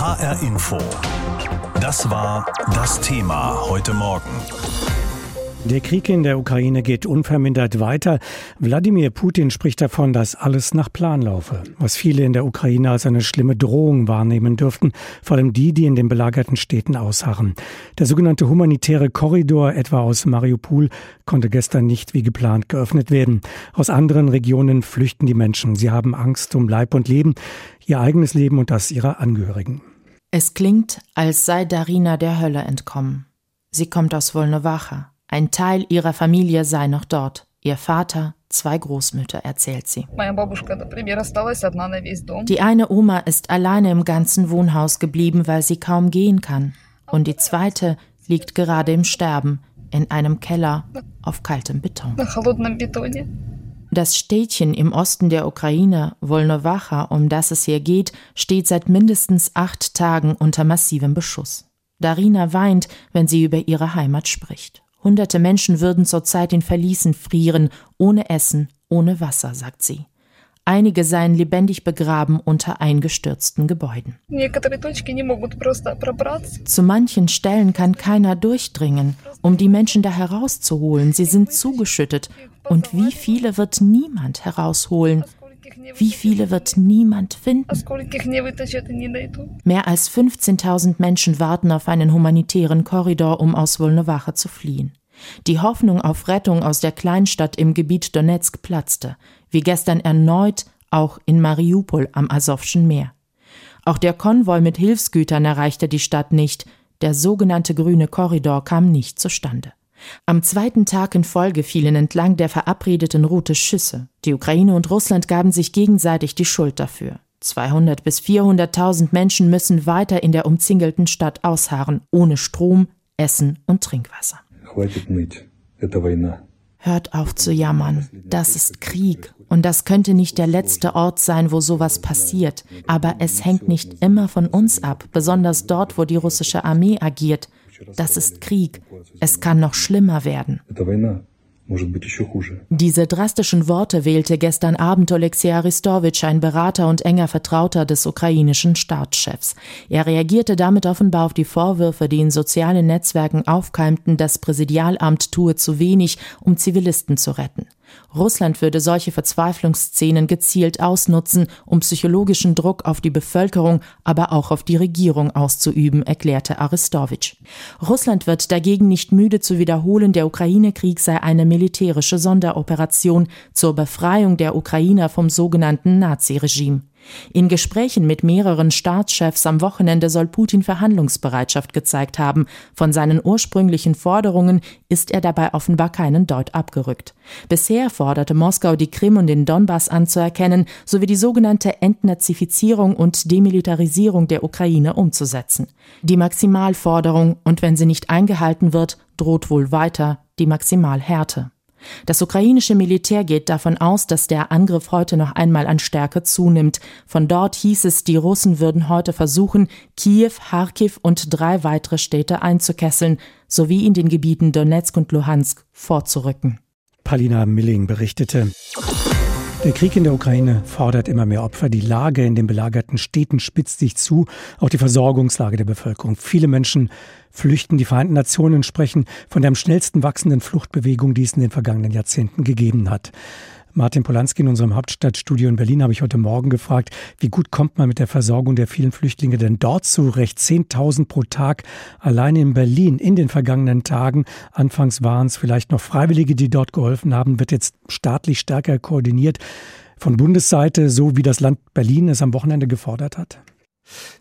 HR Info. Das war das Thema heute Morgen. Der Krieg in der Ukraine geht unvermindert weiter. Wladimir Putin spricht davon, dass alles nach Plan laufe, was viele in der Ukraine als eine schlimme Drohung wahrnehmen dürften, vor allem die, die in den belagerten Städten ausharren. Der sogenannte humanitäre Korridor etwa aus Mariupol konnte gestern nicht wie geplant geöffnet werden. Aus anderen Regionen flüchten die Menschen. Sie haben Angst um Leib und Leben, ihr eigenes Leben und das ihrer Angehörigen. Es klingt, als sei Darina der Hölle entkommen. Sie kommt aus Wolnowacha. Ein Teil ihrer Familie sei noch dort. Ihr Vater, zwei Großmütter, erzählt sie. Die eine Oma ist alleine im ganzen Wohnhaus geblieben, weil sie kaum gehen kann. Und die zweite liegt gerade im Sterben, in einem Keller auf kaltem Beton. Das Städtchen im Osten der Ukraine, Wolnowacha, um das es hier geht, steht seit mindestens acht Tagen unter massivem Beschuss. Darina weint, wenn sie über ihre Heimat spricht. Hunderte Menschen würden zurzeit in Verließen frieren, ohne Essen, ohne Wasser, sagt sie. Einige seien lebendig begraben unter eingestürzten Gebäuden. Zu manchen Stellen kann keiner durchdringen, um die Menschen da herauszuholen. Sie sind zugeschüttet. Und wie viele wird niemand herausholen? Wie viele wird niemand finden? Mehr als 15.000 Menschen warten auf einen humanitären Korridor, um aus Wolnowache zu fliehen. Die Hoffnung auf Rettung aus der Kleinstadt im Gebiet Donetsk platzte, wie gestern erneut auch in Mariupol am Asowschen Meer. Auch der Konvoi mit Hilfsgütern erreichte die Stadt nicht, der sogenannte grüne Korridor kam nicht zustande. Am zweiten Tag in Folge fielen entlang der verabredeten Route Schüsse. Die Ukraine und Russland gaben sich gegenseitig die Schuld dafür. 200 bis 400.000 Menschen müssen weiter in der umzingelten Stadt ausharren, ohne Strom, Essen und Trinkwasser. Hört auf zu jammern. Das ist Krieg. Und das könnte nicht der letzte Ort sein, wo sowas passiert. Aber es hängt nicht immer von uns ab, besonders dort, wo die russische Armee agiert. Das ist Krieg. Es kann noch schlimmer werden. Diese drastischen Worte wählte gestern Abend Oleksiy Aristowitsch, ein Berater und enger Vertrauter des ukrainischen Staatschefs. Er reagierte damit offenbar auf die Vorwürfe, die in sozialen Netzwerken aufkeimten, das Präsidialamt tue zu wenig, um Zivilisten zu retten. Russland würde solche Verzweiflungsszenen gezielt ausnutzen, um psychologischen Druck auf die Bevölkerung, aber auch auf die Regierung auszuüben, erklärte Aristowitsch. Russland wird dagegen nicht müde zu wiederholen, der Ukraine-Krieg sei eine militärische Sonderoperation zur Befreiung der Ukrainer vom sogenannten Naziregime. In Gesprächen mit mehreren Staatschefs am Wochenende soll Putin Verhandlungsbereitschaft gezeigt haben. Von seinen ursprünglichen Forderungen ist er dabei offenbar keinen Deut abgerückt. Bisher forderte Moskau, die Krim und den Donbass anzuerkennen, sowie die sogenannte Entnazifizierung und Demilitarisierung der Ukraine umzusetzen. Die Maximalforderung, und wenn sie nicht eingehalten wird, droht wohl weiter die Maximalhärte. Das ukrainische Militär geht davon aus, dass der Angriff heute noch einmal an Stärke zunimmt. Von dort hieß es, die Russen würden heute versuchen, Kiew, Kharkiv und drei weitere Städte einzukesseln, sowie in den Gebieten Donetsk und Luhansk vorzurücken. Palina Milling berichtete. Der Krieg in der Ukraine fordert immer mehr Opfer. Die Lage in den belagerten Städten spitzt sich zu, auch die Versorgungslage der Bevölkerung. Viele Menschen flüchten. Die Vereinten Nationen sprechen von der am schnellsten wachsenden Fluchtbewegung, die es in den vergangenen Jahrzehnten gegeben hat. Martin Polanski in unserem Hauptstadtstudio in Berlin habe ich heute Morgen gefragt, wie gut kommt man mit der Versorgung der vielen Flüchtlinge denn dort zurecht? 10.000 pro Tag alleine in Berlin in den vergangenen Tagen. Anfangs waren es vielleicht noch Freiwillige, die dort geholfen haben, wird jetzt staatlich stärker koordiniert von Bundesseite, so wie das Land Berlin es am Wochenende gefordert hat?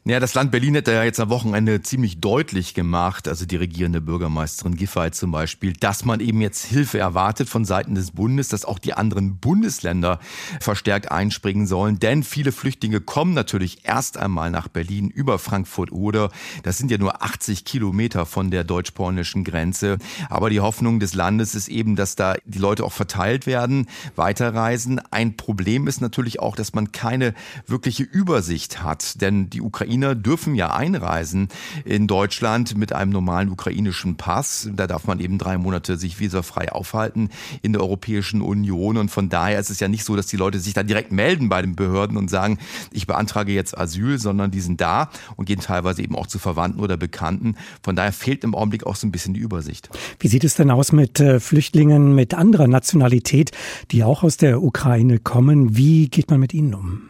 Ja, das Land Berlin hätte ja jetzt am Wochenende ziemlich deutlich gemacht, also die regierende Bürgermeisterin Giffey zum Beispiel, dass man eben jetzt Hilfe erwartet von Seiten des Bundes, dass auch die anderen Bundesländer verstärkt einspringen sollen. Denn viele Flüchtlinge kommen natürlich erst einmal nach Berlin über Frankfurt-Oder. Das sind ja nur 80 Kilometer von der deutsch-polnischen Grenze. Aber die Hoffnung des Landes ist eben, dass da die Leute auch verteilt werden, weiterreisen. Ein Problem ist natürlich auch, dass man keine wirkliche Übersicht hat. Denn denn die Ukrainer dürfen ja einreisen in Deutschland mit einem normalen ukrainischen Pass. Da darf man eben drei Monate sich visafrei aufhalten in der Europäischen Union. Und von daher ist es ja nicht so, dass die Leute sich da direkt melden bei den Behörden und sagen, ich beantrage jetzt Asyl, sondern die sind da und gehen teilweise eben auch zu Verwandten oder Bekannten. Von daher fehlt im Augenblick auch so ein bisschen die Übersicht. Wie sieht es denn aus mit äh, Flüchtlingen mit anderer Nationalität, die auch aus der Ukraine kommen? Wie geht man mit ihnen um?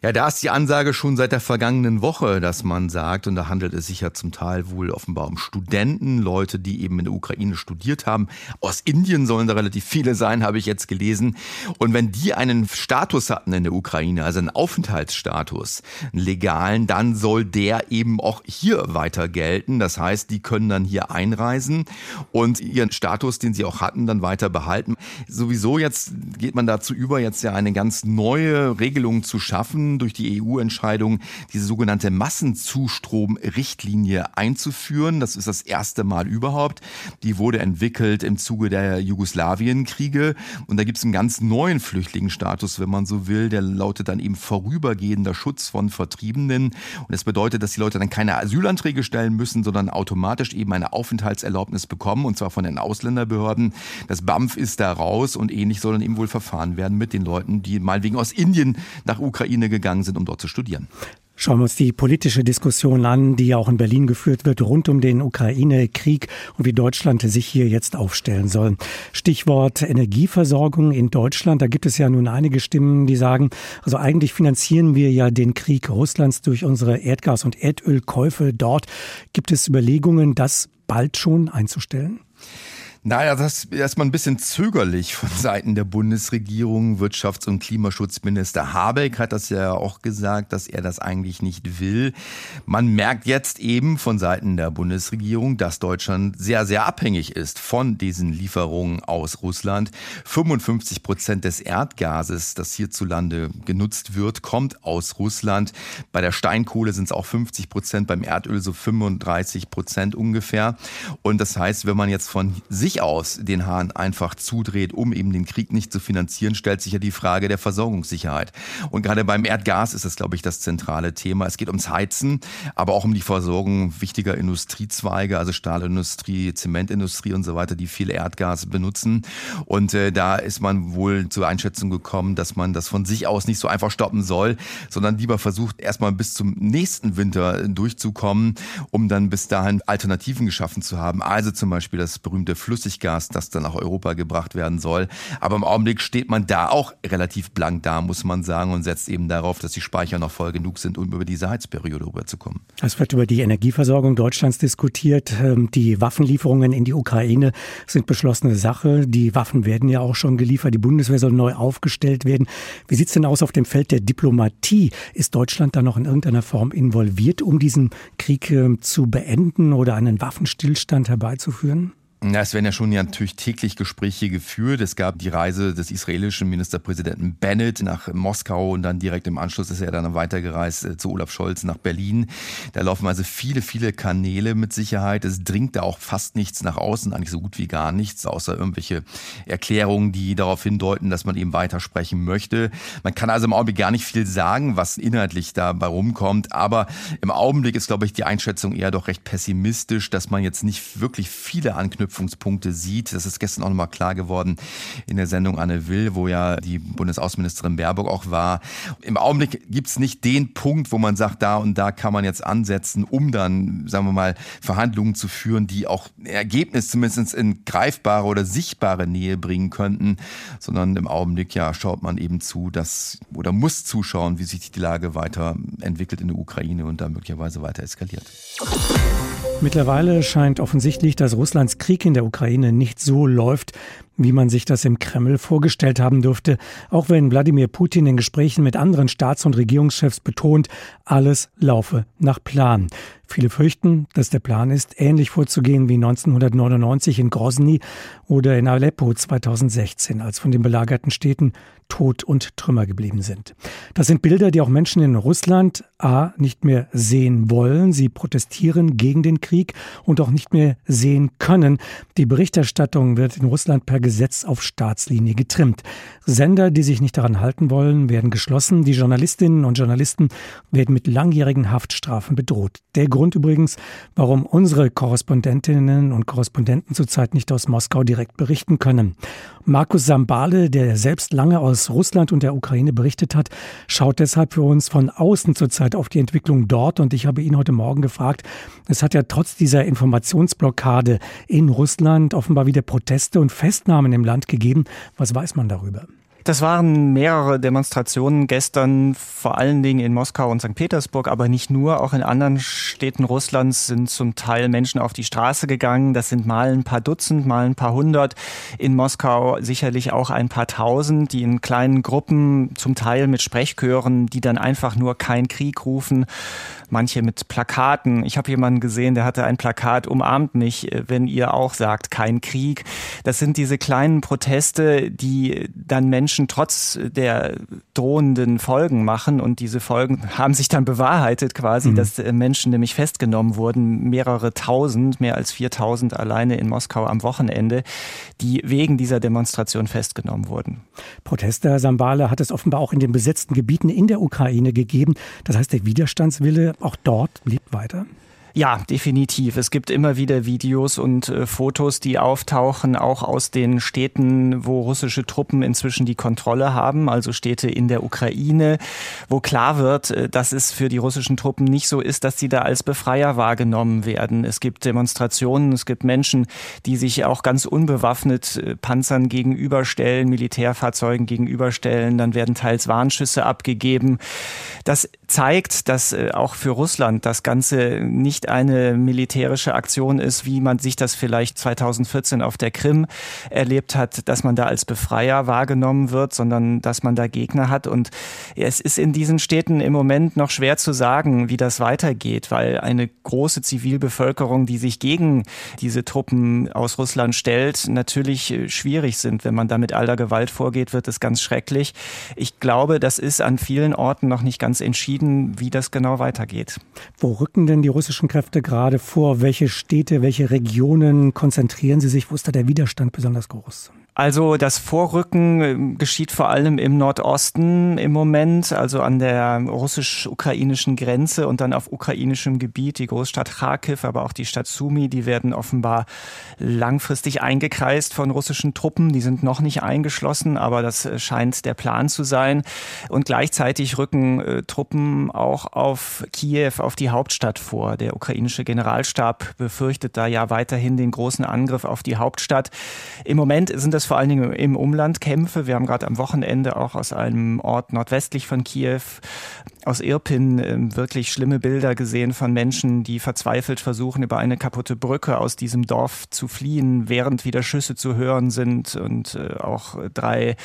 Ja, da ist die Ansage schon seit der vergangenen Woche, dass man sagt, und da handelt es sich ja zum Teil wohl offenbar um Studenten, Leute, die eben in der Ukraine studiert haben. Aus Indien sollen da relativ viele sein, habe ich jetzt gelesen. Und wenn die einen Status hatten in der Ukraine, also einen Aufenthaltsstatus, einen legalen, dann soll der eben auch hier weiter gelten. Das heißt, die können dann hier einreisen und ihren Status, den sie auch hatten, dann weiter behalten. Sowieso jetzt geht man dazu über, jetzt ja eine ganz neue Regelung zu schaffen durch die EU-Entscheidung, diese sogenannte Massenzustrom-Richtlinie einzuführen. Das ist das erste Mal überhaupt. Die wurde entwickelt im Zuge der Jugoslawienkriege. Und da gibt es einen ganz neuen Flüchtlingsstatus, wenn man so will. Der lautet dann eben vorübergehender Schutz von Vertriebenen. Und das bedeutet, dass die Leute dann keine Asylanträge stellen müssen, sondern automatisch eben eine Aufenthaltserlaubnis bekommen, und zwar von den Ausländerbehörden. Das BAMF ist da raus und ähnlich soll dann eben wohl verfahren werden mit den Leuten, die mal wegen aus Indien nach Ukraine gegangen sind, um dort zu studieren. Schauen wir uns die politische Diskussion an, die auch in Berlin geführt wird rund um den Ukraine-Krieg und wie Deutschland sich hier jetzt aufstellen soll. Stichwort Energieversorgung in Deutschland. Da gibt es ja nun einige Stimmen, die sagen, also eigentlich finanzieren wir ja den Krieg Russlands durch unsere Erdgas- und Erdölkäufe dort. Gibt es Überlegungen, das bald schon einzustellen? Naja, das ist erstmal ein bisschen zögerlich von Seiten der Bundesregierung. Wirtschafts- und Klimaschutzminister Habeck hat das ja auch gesagt, dass er das eigentlich nicht will. Man merkt jetzt eben von Seiten der Bundesregierung, dass Deutschland sehr, sehr abhängig ist von diesen Lieferungen aus Russland. 55 Prozent des Erdgases, das hierzulande genutzt wird, kommt aus Russland. Bei der Steinkohle sind es auch 50 Prozent, beim Erdöl so 35 Prozent ungefähr. Und das heißt, wenn man jetzt von sich sich aus den Hahn einfach zudreht, um eben den Krieg nicht zu finanzieren, stellt sich ja die Frage der Versorgungssicherheit. Und gerade beim Erdgas ist das, glaube ich, das zentrale Thema. Es geht ums Heizen, aber auch um die Versorgung wichtiger Industriezweige, also Stahlindustrie, Zementindustrie und so weiter, die viel Erdgas benutzen. Und äh, da ist man wohl zur Einschätzung gekommen, dass man das von sich aus nicht so einfach stoppen soll, sondern lieber versucht, erstmal bis zum nächsten Winter durchzukommen, um dann bis dahin Alternativen geschaffen zu haben. Also zum Beispiel das berühmte Flüss Flüssiggas, das dann nach Europa gebracht werden soll. Aber im Augenblick steht man da auch relativ blank da, muss man sagen, und setzt eben darauf, dass die Speicher noch voll genug sind, um über diese Heizperiode rüberzukommen. Es wird über die Energieversorgung Deutschlands diskutiert. Ähm, die Waffenlieferungen in die Ukraine sind beschlossene Sache. Die Waffen werden ja auch schon geliefert. Die Bundeswehr soll neu aufgestellt werden. Wie sieht es denn aus auf dem Feld der Diplomatie? Ist Deutschland da noch in irgendeiner Form involviert, um diesen Krieg ähm, zu beenden oder einen Waffenstillstand herbeizuführen? Ja, es werden ja schon ja natürlich täglich Gespräche geführt. Es gab die Reise des israelischen Ministerpräsidenten Bennett nach Moskau und dann direkt im Anschluss ist er dann weitergereist äh, zu Olaf Scholz nach Berlin. Da laufen also viele, viele Kanäle mit Sicherheit. Es dringt da auch fast nichts nach außen, eigentlich so gut wie gar nichts, außer irgendwelche Erklärungen, die darauf hindeuten, dass man eben weitersprechen möchte. Man kann also im Augenblick gar nicht viel sagen, was inhaltlich dabei rumkommt. Aber im Augenblick ist, glaube ich, die Einschätzung eher doch recht pessimistisch, dass man jetzt nicht wirklich viele Anknüpfungen Anknüpfungspunkte sieht. Das ist gestern auch nochmal klar geworden in der Sendung Anne Will, wo ja die Bundesaußenministerin Baerbock auch war. Im Augenblick gibt es nicht den Punkt, wo man sagt, da und da kann man jetzt ansetzen, um dann, sagen wir mal, Verhandlungen zu führen, die auch Ergebnis zumindest in greifbare oder sichtbare Nähe bringen könnten, sondern im Augenblick ja schaut man eben zu, dass oder muss zuschauen, wie sich die Lage weiterentwickelt in der Ukraine und da möglicherweise weiter eskaliert. Mittlerweile scheint offensichtlich, dass Russlands Krieg in der Ukraine nicht so läuft, wie man sich das im Kreml vorgestellt haben dürfte, auch wenn Wladimir Putin in Gesprächen mit anderen Staats- und Regierungschefs betont, alles laufe nach Plan. Viele fürchten, dass der Plan ist, ähnlich vorzugehen wie 1999 in Grozny oder in Aleppo 2016, als von den belagerten Städten Tod und Trümmer geblieben sind. Das sind Bilder, die auch Menschen in Russland A nicht mehr sehen wollen. Sie protestieren gegen den Krieg und auch nicht mehr sehen können. Die Berichterstattung wird in Russland per Gesetz auf Staatslinie getrimmt. Sender, die sich nicht daran halten wollen, werden geschlossen. Die Journalistinnen und Journalisten werden mit langjährigen Haftstrafen bedroht. Der Grund übrigens, warum unsere Korrespondentinnen und Korrespondenten zurzeit nicht aus Moskau direkt berichten können. Markus Sambale, der selbst lange aus Russland und der Ukraine berichtet hat, schaut deshalb für uns von außen zurzeit auf die Entwicklung dort. Und ich habe ihn heute Morgen gefragt, es hat ja trotz dieser Informationsblockade in Russland offenbar wieder Proteste und Festnahmen im Land gegeben. Was weiß man darüber? Das waren mehrere Demonstrationen gestern, vor allen Dingen in Moskau und St. Petersburg, aber nicht nur. Auch in anderen Städten Russlands sind zum Teil Menschen auf die Straße gegangen. Das sind mal ein paar Dutzend, mal ein paar hundert. In Moskau sicherlich auch ein paar tausend, die in kleinen Gruppen, zum Teil mit Sprechchören, die dann einfach nur kein Krieg rufen. Manche mit Plakaten. Ich habe jemanden gesehen, der hatte ein Plakat, umarmt mich, wenn ihr auch sagt, kein Krieg. Das sind diese kleinen Proteste, die dann Menschen Menschen trotz der drohenden Folgen machen. Und diese Folgen haben sich dann bewahrheitet quasi, mhm. dass äh, Menschen nämlich festgenommen wurden, mehrere tausend, mehr als 4000 alleine in Moskau am Wochenende, die wegen dieser Demonstration festgenommen wurden. Proteste, Herr Sambale, hat es offenbar auch in den besetzten Gebieten in der Ukraine gegeben. Das heißt, der Widerstandswille auch dort lebt weiter? Ja, definitiv. Es gibt immer wieder Videos und äh, Fotos, die auftauchen, auch aus den Städten, wo russische Truppen inzwischen die Kontrolle haben, also Städte in der Ukraine, wo klar wird, äh, dass es für die russischen Truppen nicht so ist, dass sie da als Befreier wahrgenommen werden. Es gibt Demonstrationen, es gibt Menschen, die sich auch ganz unbewaffnet äh, Panzern gegenüberstellen, Militärfahrzeugen gegenüberstellen, dann werden teils Warnschüsse abgegeben. Das zeigt, dass äh, auch für Russland das Ganze nicht eine militärische Aktion ist, wie man sich das vielleicht 2014 auf der Krim erlebt hat, dass man da als Befreier wahrgenommen wird, sondern dass man da Gegner hat. Und es ist in diesen Städten im Moment noch schwer zu sagen, wie das weitergeht, weil eine große Zivilbevölkerung, die sich gegen diese Truppen aus Russland stellt, natürlich schwierig sind. Wenn man da mit aller Gewalt vorgeht, wird es ganz schrecklich. Ich glaube, das ist an vielen Orten noch nicht ganz entschieden, wie das genau weitergeht. Wo rücken denn die russischen Kräfte gerade vor? Welche Städte, welche Regionen konzentrieren sie sich? Wo ist da der Widerstand besonders groß? Also das Vorrücken ähm, geschieht vor allem im Nordosten im Moment, also an der russisch-ukrainischen Grenze und dann auf ukrainischem Gebiet. Die Großstadt Kharkiv, aber auch die Stadt Sumy, die werden offenbar langfristig eingekreist von russischen Truppen. Die sind noch nicht eingeschlossen, aber das äh, scheint der Plan zu sein. Und gleichzeitig rücken äh, Truppen auch auf Kiew, auf die Hauptstadt vor. Der ukrainische Generalstab befürchtet da ja weiterhin den großen Angriff auf die Hauptstadt. Im Moment sind das vor allen Dingen im Umland Kämpfe. Wir haben gerade am Wochenende auch aus einem Ort nordwestlich von Kiew aus Irpin äh, wirklich schlimme Bilder gesehen von Menschen, die verzweifelt versuchen, über eine kaputte Brücke aus diesem Dorf zu fliehen, während wieder Schüsse zu hören sind und äh, auch drei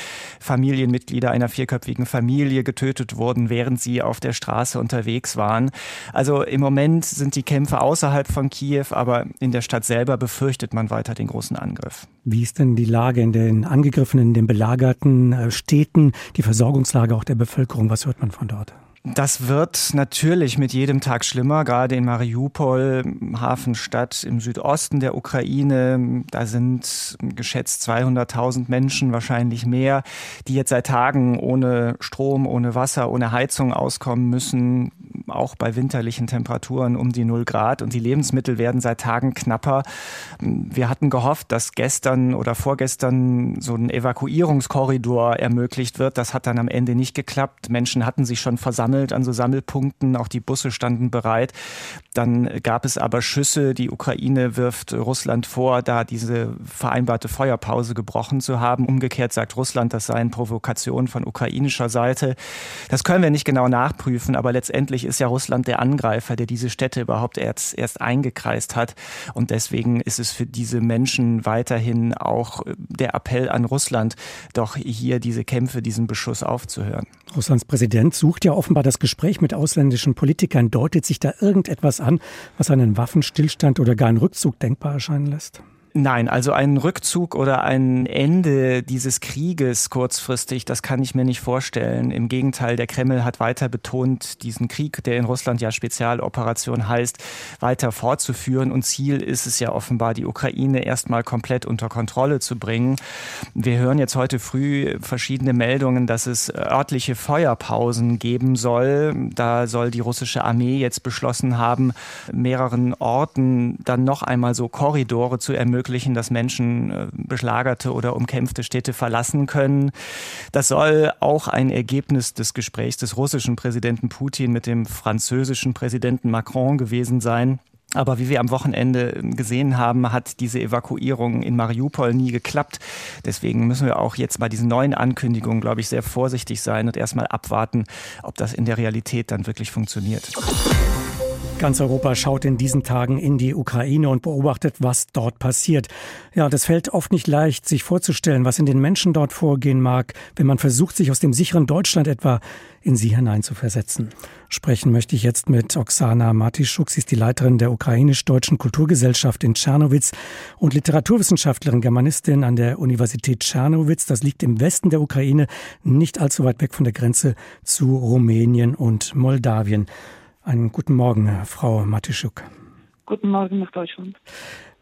Familienmitglieder einer vierköpfigen Familie getötet wurden, während sie auf der Straße unterwegs waren. Also im Moment sind die Kämpfe außerhalb von Kiew, aber in der Stadt selber befürchtet man weiter den großen Angriff. Wie ist denn die Lage in den angegriffenen, in den belagerten äh, Städten, die Versorgungslage auch der Bevölkerung? Was hört man von dort? Das wird natürlich mit jedem Tag schlimmer, gerade in Mariupol, Hafenstadt im Südosten der Ukraine. Da sind geschätzt 200.000 Menschen, wahrscheinlich mehr, die jetzt seit Tagen ohne Strom, ohne Wasser, ohne Heizung auskommen müssen, auch bei winterlichen Temperaturen um die 0 Grad. Und die Lebensmittel werden seit Tagen knapper. Wir hatten gehofft, dass gestern oder vorgestern so ein Evakuierungskorridor ermöglicht wird. Das hat dann am Ende nicht geklappt. Menschen hatten sich schon versammelt an so Sammelpunkten. Auch die Busse standen bereit. Dann gab es aber Schüsse. Die Ukraine wirft Russland vor, da diese vereinbarte Feuerpause gebrochen zu haben. Umgekehrt sagt Russland, das seien Provokationen von ukrainischer Seite. Das können wir nicht genau nachprüfen, aber letztendlich ist ja Russland der Angreifer, der diese Städte überhaupt erst, erst eingekreist hat. Und deswegen ist es für diese Menschen weiterhin auch der Appell an Russland, doch hier diese Kämpfe, diesen Beschuss aufzuhören. Russlands Präsident sucht ja offenbar das Gespräch mit ausländischen Politikern. Deutet sich da irgendetwas an, was einen Waffenstillstand oder gar einen Rückzug denkbar erscheinen lässt? Nein, also ein Rückzug oder ein Ende dieses Krieges kurzfristig, das kann ich mir nicht vorstellen. Im Gegenteil, der Kreml hat weiter betont, diesen Krieg, der in Russland ja Spezialoperation heißt, weiter fortzuführen. Und Ziel ist es ja offenbar, die Ukraine erstmal komplett unter Kontrolle zu bringen. Wir hören jetzt heute früh verschiedene Meldungen, dass es örtliche Feuerpausen geben soll. Da soll die russische Armee jetzt beschlossen haben, mehreren Orten dann noch einmal so Korridore zu ermöglichen ermöglichen, dass Menschen äh, beschlagerte oder umkämpfte Städte verlassen können. Das soll auch ein Ergebnis des Gesprächs des russischen Präsidenten Putin mit dem französischen Präsidenten Macron gewesen sein. Aber wie wir am Wochenende gesehen haben, hat diese Evakuierung in Mariupol nie geklappt. Deswegen müssen wir auch jetzt bei diesen neuen Ankündigungen, glaube ich, sehr vorsichtig sein und erstmal abwarten, ob das in der Realität dann wirklich funktioniert. Ganz Europa schaut in diesen Tagen in die Ukraine und beobachtet, was dort passiert. Ja, das fällt oft nicht leicht, sich vorzustellen, was in den Menschen dort vorgehen mag, wenn man versucht, sich aus dem sicheren Deutschland etwa in sie hineinzuversetzen. Sprechen möchte ich jetzt mit Oksana Matischuk. Sie ist die Leiterin der ukrainisch-deutschen Kulturgesellschaft in Tschernowitz und Literaturwissenschaftlerin, Germanistin an der Universität Tschernowitz. Das liegt im Westen der Ukraine, nicht allzu weit weg von der Grenze zu Rumänien und Moldawien. Einen guten Morgen, Frau Matischuk. Guten Morgen nach Deutschland.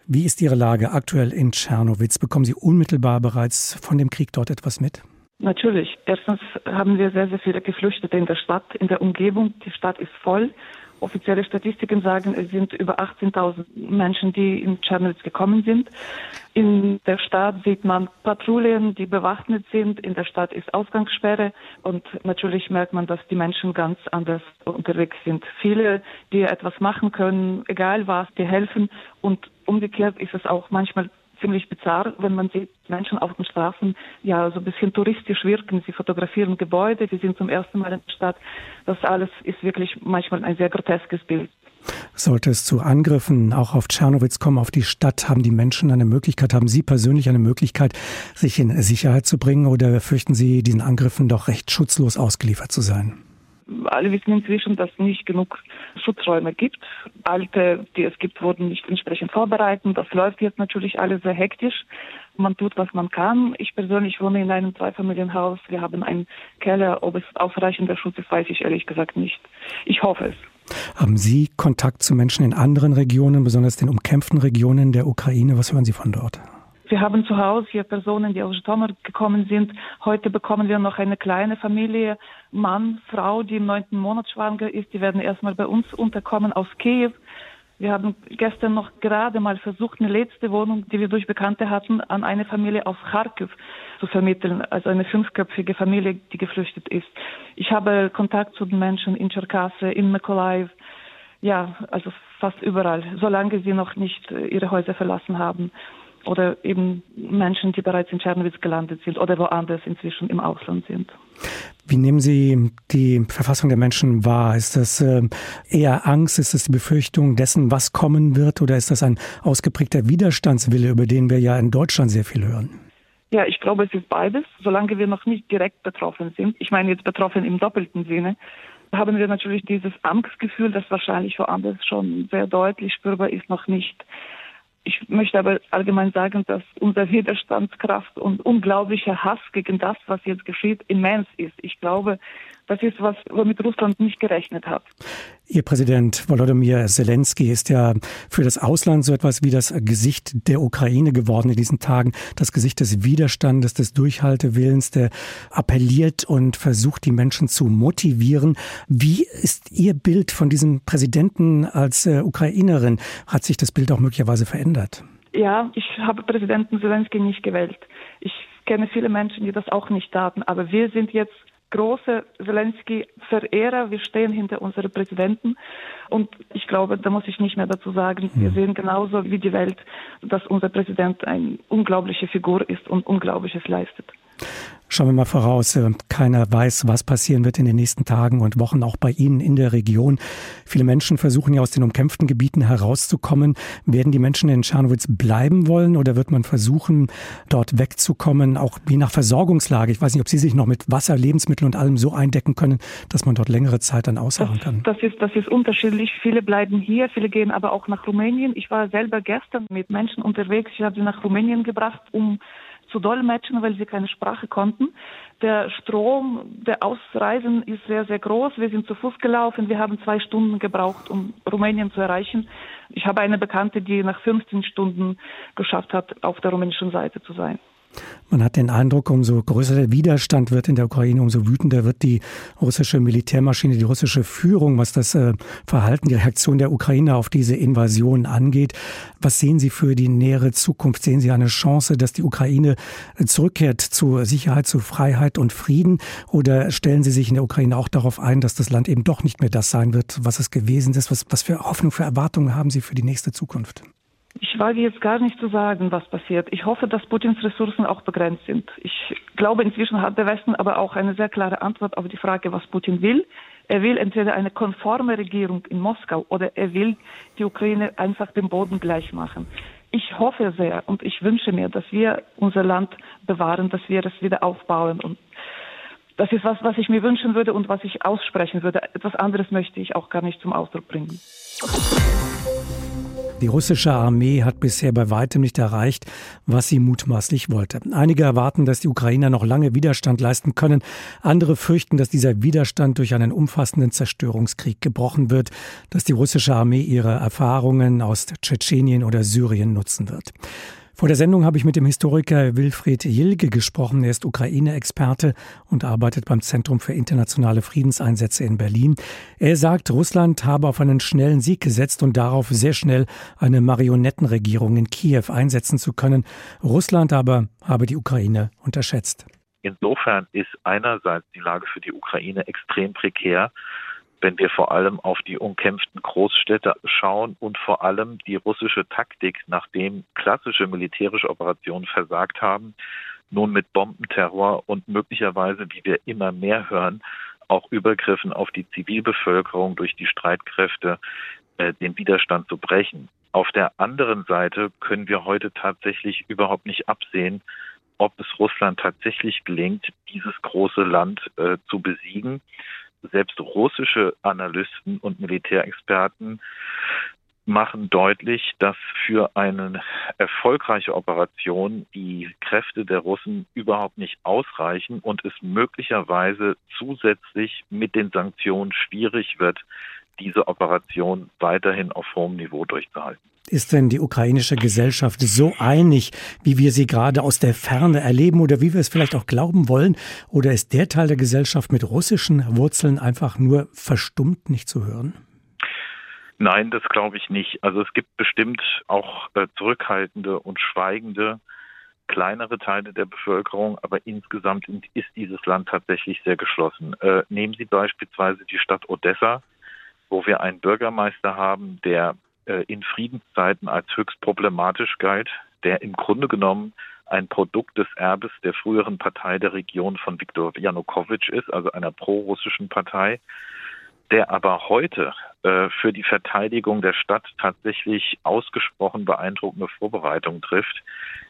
Wie ist Ihre Lage aktuell in Tschernowitz? Bekommen Sie unmittelbar bereits von dem Krieg dort etwas mit? Natürlich. Erstens haben wir sehr, sehr viele Geflüchtete in der Stadt, in der Umgebung. Die Stadt ist voll. Offizielle Statistiken sagen, es sind über 18.000 Menschen, die in Tschernowitz gekommen sind. In der Stadt sieht man Patrouillen, die bewaffnet sind. In der Stadt ist Ausgangssperre. Und natürlich merkt man, dass die Menschen ganz anders unterwegs sind. Viele, die etwas machen können, egal was, die helfen. Und umgekehrt ist es auch manchmal ziemlich bizarr, wenn man sieht, Menschen auf den Straßen ja so ein bisschen touristisch wirken. Sie fotografieren Gebäude, sie sind zum ersten Mal in der Stadt. Das alles ist wirklich manchmal ein sehr groteskes Bild. Sollte es zu Angriffen auch auf Tschernowitz kommen, auf die Stadt, haben die Menschen eine Möglichkeit, haben Sie persönlich eine Möglichkeit, sich in Sicherheit zu bringen oder fürchten Sie, diesen Angriffen doch recht schutzlos ausgeliefert zu sein? Alle wissen inzwischen, dass es nicht genug Schutzräume gibt. Alte, die es gibt, wurden nicht entsprechend vorbereitet. Das läuft jetzt natürlich alles sehr hektisch. Man tut, was man kann. Ich persönlich wohne in einem Zweifamilienhaus. Wir haben einen Keller. Ob es ausreichender Schutz ist, weiß ich ehrlich gesagt nicht. Ich hoffe es. Haben Sie Kontakt zu Menschen in anderen Regionen, besonders den umkämpften Regionen der Ukraine? Was hören Sie von dort? Wir haben zu Hause hier Personen, die aus Žtomir gekommen sind. Heute bekommen wir noch eine kleine Familie, Mann, Frau, die im neunten Monat schwanger ist. Die werden erstmal bei uns unterkommen aus Kiew. Wir haben gestern noch gerade mal versucht, eine letzte Wohnung, die wir durch Bekannte hatten, an eine Familie aus Kharkiv zu vermitteln, also eine fünfköpfige Familie, die geflüchtet ist. Ich habe Kontakt zu den Menschen in Tscherkasse, in Mykolaiv, ja, also fast überall, solange sie noch nicht ihre Häuser verlassen haben oder eben Menschen, die bereits in Tschernowitz gelandet sind oder woanders inzwischen im Ausland sind. Wie nehmen Sie die Verfassung der Menschen wahr? Ist das äh, eher Angst? Ist das die Befürchtung dessen, was kommen wird? Oder ist das ein ausgeprägter Widerstandswille, über den wir ja in Deutschland sehr viel hören? Ja, ich glaube, es ist beides. Solange wir noch nicht direkt betroffen sind, ich meine jetzt betroffen im doppelten Sinne, haben wir natürlich dieses Angstgefühl, das wahrscheinlich woanders schon sehr deutlich spürbar ist, noch nicht. Ich möchte aber allgemein sagen, dass unsere Widerstandskraft und unglaublicher Hass gegen das, was jetzt geschieht, immens ist. Ich glaube, das ist was, womit Russland nicht gerechnet hat. Ihr Präsident Volodymyr Zelensky ist ja für das Ausland so etwas wie das Gesicht der Ukraine geworden in diesen Tagen. Das Gesicht des Widerstandes, des Durchhaltewillens, der appelliert und versucht, die Menschen zu motivieren. Wie ist Ihr Bild von diesem Präsidenten als äh, Ukrainerin? Hat sich das Bild auch möglicherweise verändert? Ja, ich habe Präsidenten Zelensky nicht gewählt. Ich kenne viele Menschen, die das auch nicht taten. Aber wir sind jetzt große Zelensky-Verehrer. Wir stehen hinter unserem Präsidenten. Und ich glaube, da muss ich nicht mehr dazu sagen. Wir hm. sehen genauso wie die Welt, dass unser Präsident eine unglaubliche Figur ist und Unglaubliches leistet. Schauen wir mal voraus. Äh, keiner weiß, was passieren wird in den nächsten Tagen und Wochen, auch bei Ihnen in der Region. Viele Menschen versuchen ja aus den umkämpften Gebieten herauszukommen. Werden die Menschen in Czernowitz bleiben wollen oder wird man versuchen, dort wegzukommen, auch je nach Versorgungslage? Ich weiß nicht, ob Sie sich noch mit Wasser, Lebensmitteln und allem so eindecken können, dass man dort längere Zeit dann ausharren kann. Das, das, ist, das ist unterschiedlich. Viele bleiben hier, viele gehen aber auch nach Rumänien. Ich war selber gestern mit Menschen unterwegs. Ich habe sie nach Rumänien gebracht, um zu dolmetschen, weil sie keine Sprache konnten. Der Strom der Ausreisen ist sehr, sehr groß. Wir sind zu Fuß gelaufen. Wir haben zwei Stunden gebraucht, um Rumänien zu erreichen. Ich habe eine Bekannte, die nach 15 Stunden geschafft hat, auf der rumänischen Seite zu sein. Man hat den Eindruck, umso größer der Widerstand wird in der Ukraine, umso wütender wird die russische Militärmaschine, die russische Führung, was das äh, Verhalten, die Reaktion der Ukraine auf diese Invasion angeht. Was sehen Sie für die nähere Zukunft? Sehen Sie eine Chance, dass die Ukraine äh, zurückkehrt zu Sicherheit, zu Freiheit und Frieden? Oder stellen Sie sich in der Ukraine auch darauf ein, dass das Land eben doch nicht mehr das sein wird, was es gewesen ist? Was, was für Hoffnung, für Erwartungen haben Sie für die nächste Zukunft? Ich wage jetzt gar nicht zu sagen, was passiert. Ich hoffe, dass Putins Ressourcen auch begrenzt sind. Ich glaube, inzwischen hat der Westen aber auch eine sehr klare Antwort auf die Frage, was Putin will. Er will entweder eine konforme Regierung in Moskau oder er will die Ukraine einfach dem Boden gleich machen. Ich hoffe sehr und ich wünsche mir, dass wir unser Land bewahren, dass wir es wieder aufbauen und das ist was, was ich mir wünschen würde und was ich aussprechen würde. Etwas anderes möchte ich auch gar nicht zum Ausdruck bringen. Die russische Armee hat bisher bei weitem nicht erreicht, was sie mutmaßlich wollte. Einige erwarten, dass die Ukrainer noch lange Widerstand leisten können. Andere fürchten, dass dieser Widerstand durch einen umfassenden Zerstörungskrieg gebrochen wird, dass die russische Armee ihre Erfahrungen aus Tschetschenien oder Syrien nutzen wird. Vor der Sendung habe ich mit dem Historiker Wilfried Jilge gesprochen. Er ist Ukraine-Experte und arbeitet beim Zentrum für internationale Friedenseinsätze in Berlin. Er sagt, Russland habe auf einen schnellen Sieg gesetzt und darauf sehr schnell eine Marionettenregierung in Kiew einsetzen zu können. Russland aber habe die Ukraine unterschätzt. Insofern ist einerseits die Lage für die Ukraine extrem prekär wenn wir vor allem auf die umkämpften Großstädte schauen und vor allem die russische Taktik, nachdem klassische militärische Operationen versagt haben, nun mit Bombenterror und möglicherweise, wie wir immer mehr hören, auch Übergriffen auf die Zivilbevölkerung durch die Streitkräfte äh, den Widerstand zu brechen. Auf der anderen Seite können wir heute tatsächlich überhaupt nicht absehen, ob es Russland tatsächlich gelingt, dieses große Land äh, zu besiegen selbst russische Analysten und Militärexperten machen deutlich, dass für eine erfolgreiche Operation die Kräfte der Russen überhaupt nicht ausreichen und es möglicherweise zusätzlich mit den Sanktionen schwierig wird, diese Operation weiterhin auf hohem Niveau durchzuhalten. Ist denn die ukrainische Gesellschaft so einig, wie wir sie gerade aus der Ferne erleben oder wie wir es vielleicht auch glauben wollen? Oder ist der Teil der Gesellschaft mit russischen Wurzeln einfach nur verstummt nicht zu hören? Nein, das glaube ich nicht. Also es gibt bestimmt auch äh, zurückhaltende und schweigende kleinere Teile der Bevölkerung, aber insgesamt ist dieses Land tatsächlich sehr geschlossen. Äh, nehmen Sie beispielsweise die Stadt Odessa, wo wir einen Bürgermeister haben, der in Friedenszeiten als höchst problematisch galt, der im Grunde genommen ein Produkt des Erbes der früheren Partei der Region von Viktor Janukowitsch ist, also einer prorussischen Partei, der aber heute äh, für die Verteidigung der Stadt tatsächlich ausgesprochen beeindruckende Vorbereitungen trifft.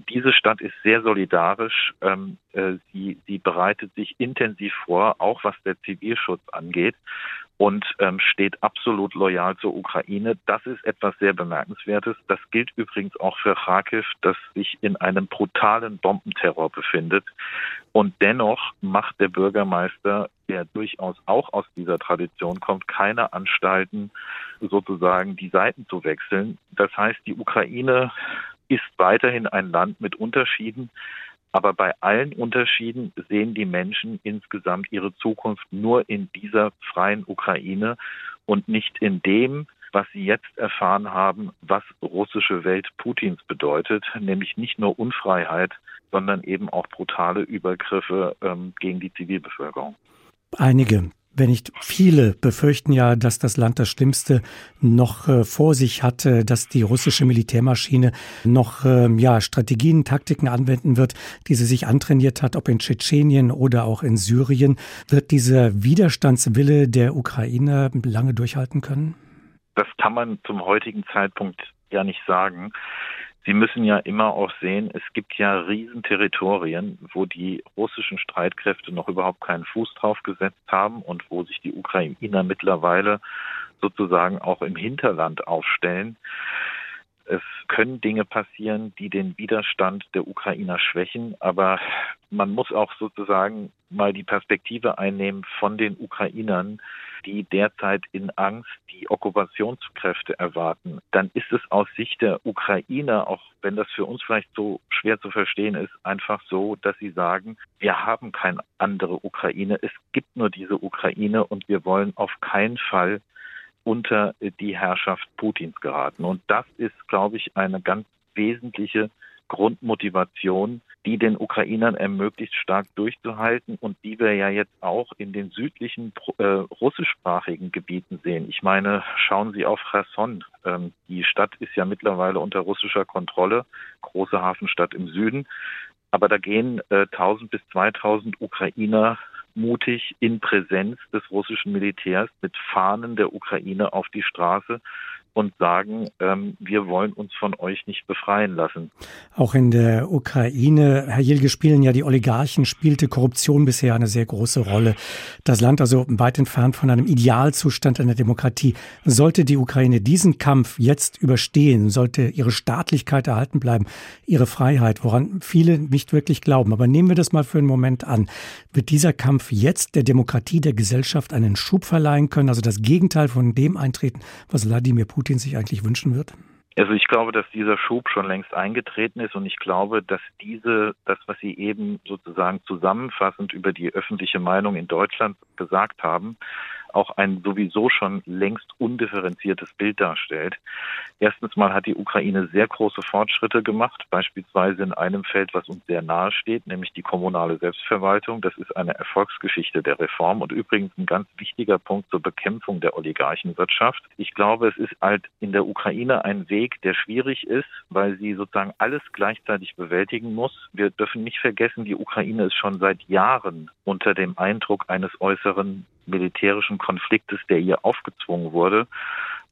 Diese Stadt ist sehr solidarisch. Ähm, äh, sie, sie bereitet sich intensiv vor, auch was der Zivilschutz angeht und ähm, steht absolut loyal zur Ukraine. Das ist etwas sehr Bemerkenswertes. Das gilt übrigens auch für Kharkiv, das sich in einem brutalen Bombenterror befindet. Und dennoch macht der Bürgermeister, der durchaus auch aus dieser Tradition kommt, keine Anstalten, sozusagen die Seiten zu wechseln. Das heißt, die Ukraine ist weiterhin ein Land mit Unterschieden. Aber bei allen Unterschieden sehen die Menschen insgesamt ihre Zukunft nur in dieser freien Ukraine und nicht in dem, was sie jetzt erfahren haben, was russische Welt Putins bedeutet, nämlich nicht nur Unfreiheit, sondern eben auch brutale Übergriffe ähm, gegen die Zivilbevölkerung. Einige wenn nicht viele befürchten ja, dass das Land das Schlimmste noch äh, vor sich hat, dass die russische Militärmaschine noch ähm, ja, Strategien, Taktiken anwenden wird, die sie sich antrainiert hat, ob in Tschetschenien oder auch in Syrien. Wird dieser Widerstandswille der Ukraine lange durchhalten können? Das kann man zum heutigen Zeitpunkt ja nicht sagen. Sie müssen ja immer auch sehen, es gibt ja Riesenterritorien, wo die russischen Streitkräfte noch überhaupt keinen Fuß drauf gesetzt haben und wo sich die Ukrainer mittlerweile sozusagen auch im Hinterland aufstellen. Es können Dinge passieren, die den Widerstand der Ukrainer schwächen, aber man muss auch sozusagen mal die Perspektive einnehmen von den Ukrainern, die derzeit in Angst die Okkupationskräfte erwarten, dann ist es aus Sicht der Ukrainer, auch wenn das für uns vielleicht so schwer zu verstehen ist, einfach so, dass sie sagen, wir haben keine andere Ukraine, es gibt nur diese Ukraine und wir wollen auf keinen Fall unter die Herrschaft Putins geraten. Und das ist, glaube ich, eine ganz wesentliche Grundmotivation, die den Ukrainern ermöglicht, stark durchzuhalten und die wir ja jetzt auch in den südlichen äh, russischsprachigen Gebieten sehen. Ich meine, schauen Sie auf Cherson. Ähm, die Stadt ist ja mittlerweile unter russischer Kontrolle, große Hafenstadt im Süden. Aber da gehen äh, 1000 bis 2000 Ukrainer mutig in Präsenz des russischen Militärs mit Fahnen der Ukraine auf die Straße und sagen, ähm, wir wollen uns von euch nicht befreien lassen. Auch in der Ukraine, Herr Jilge, spielen ja die Oligarchen, spielte Korruption bisher eine sehr große Rolle. Das Land also weit entfernt von einem Idealzustand einer Demokratie. Sollte die Ukraine diesen Kampf jetzt überstehen, sollte ihre Staatlichkeit erhalten bleiben, ihre Freiheit, woran viele nicht wirklich glauben. Aber nehmen wir das mal für einen Moment an. Wird dieser Kampf jetzt der Demokratie, der Gesellschaft einen Schub verleihen können, also das Gegenteil von dem eintreten, was Wladimir Putin Putin sich eigentlich wünschen wird? Also ich glaube, dass dieser Schub schon längst eingetreten ist und ich glaube, dass diese, das, was Sie eben sozusagen zusammenfassend über die öffentliche Meinung in Deutschland gesagt haben, auch ein sowieso schon längst undifferenziertes Bild darstellt. Erstens mal hat die Ukraine sehr große Fortschritte gemacht, beispielsweise in einem Feld, was uns sehr nahe steht, nämlich die kommunale Selbstverwaltung. Das ist eine Erfolgsgeschichte der Reform und übrigens ein ganz wichtiger Punkt zur Bekämpfung der Oligarchenwirtschaft. Ich glaube, es ist halt in der Ukraine ein Weg, der schwierig ist, weil sie sozusagen alles gleichzeitig bewältigen muss. Wir dürfen nicht vergessen, die Ukraine ist schon seit Jahren unter dem Eindruck eines äußeren militärischen Konfliktes, der ihr aufgezwungen wurde.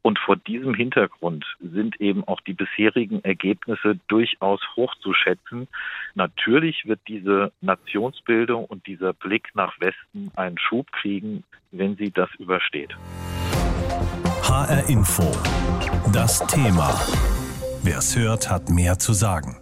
Und vor diesem Hintergrund sind eben auch die bisherigen Ergebnisse durchaus hochzuschätzen. Natürlich wird diese Nationsbildung und dieser Blick nach Westen einen Schub kriegen, wenn sie das übersteht. HR Info. Das Thema. Wer es hört, hat mehr zu sagen.